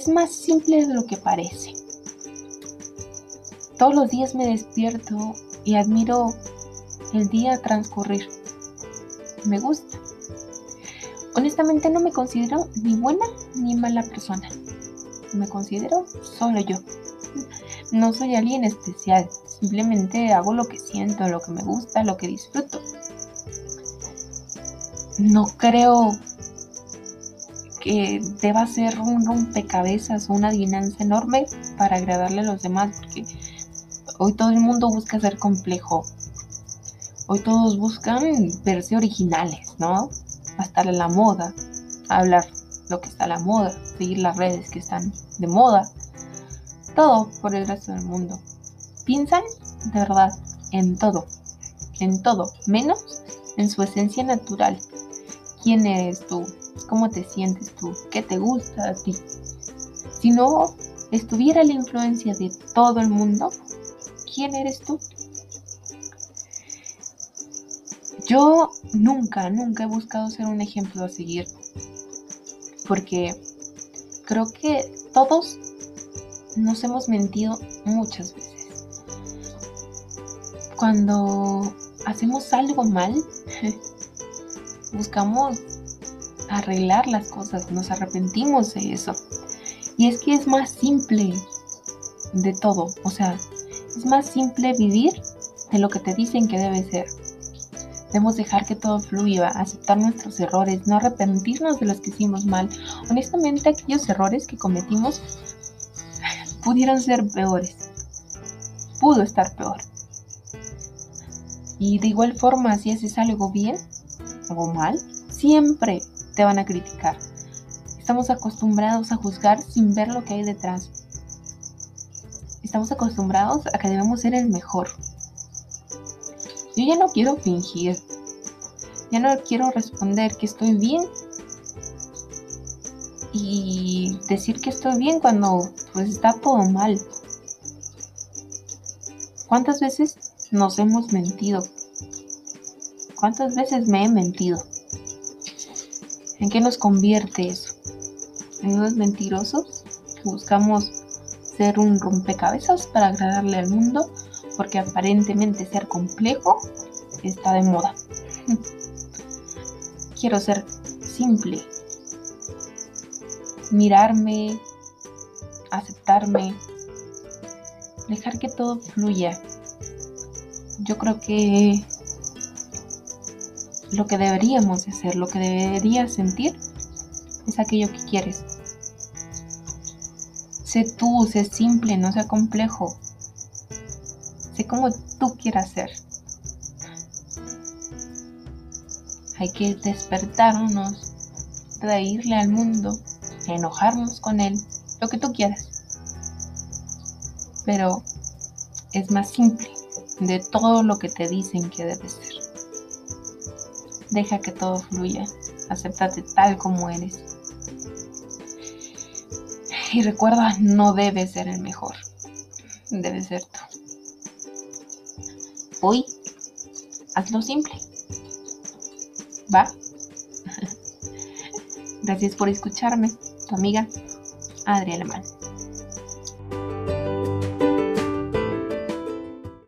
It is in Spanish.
es más simple de lo que parece. Todos los días me despierto y admiro el día transcurrir. Me gusta. Honestamente no me considero ni buena ni mala persona. Me considero solo yo. No soy alguien especial. Simplemente hago lo que siento, lo que me gusta, lo que disfruto. No creo que deba ser un rompecabezas una adivinanza enorme para agradarle a los demás, porque hoy todo el mundo busca ser complejo. Hoy todos buscan verse originales, ¿no? A estar en la moda, hablar lo que está a la moda, seguir las redes que están de moda. Todo por el resto del mundo. Piensan de verdad en todo, en todo, menos en su esencia natural. ¿Quién eres tú? ¿Cómo te sientes tú? ¿Qué te gusta a ti? Si no estuviera la influencia de todo el mundo, ¿quién eres tú? Yo nunca, nunca he buscado ser un ejemplo a seguir, porque creo que todos nos hemos mentido muchas veces. Cuando hacemos algo mal, buscamos arreglar las cosas, nos arrepentimos de eso. Y es que es más simple de todo, o sea, es más simple vivir de lo que te dicen que debe ser. Debemos dejar que todo fluya, aceptar nuestros errores, no arrepentirnos de los que hicimos mal. Honestamente, aquellos errores que cometimos pudieron ser peores. Pudo estar peor. Y de igual forma, si haces algo bien o mal, siempre te van a criticar. Estamos acostumbrados a juzgar sin ver lo que hay detrás. Estamos acostumbrados a que debemos ser el mejor. Yo ya no quiero fingir. Ya no quiero responder que estoy bien y decir que estoy bien cuando pues está todo mal. ¿Cuántas veces nos hemos mentido? ¿Cuántas veces me he mentido? ¿En qué nos convierte eso? ¿En unos mentirosos que buscamos ser un rompecabezas para agradarle al mundo? Porque aparentemente ser complejo está de moda. Quiero ser simple, mirarme, aceptarme, dejar que todo fluya. Yo creo que lo que deberíamos hacer, lo que deberías sentir, es aquello que quieres. Sé tú, sé simple, no sea complejo. Sé como tú quieras ser. Hay que despertarnos, reírle al mundo, enojarnos con él, lo que tú quieras. Pero es más simple de todo lo que te dicen que debe ser. Deja que todo fluya, acéptate tal como eres. Y recuerda, no debes ser el mejor, debes ser tú. Hoy, hazlo simple. ¿Va? Gracias por escucharme tu amiga Adriana Mal.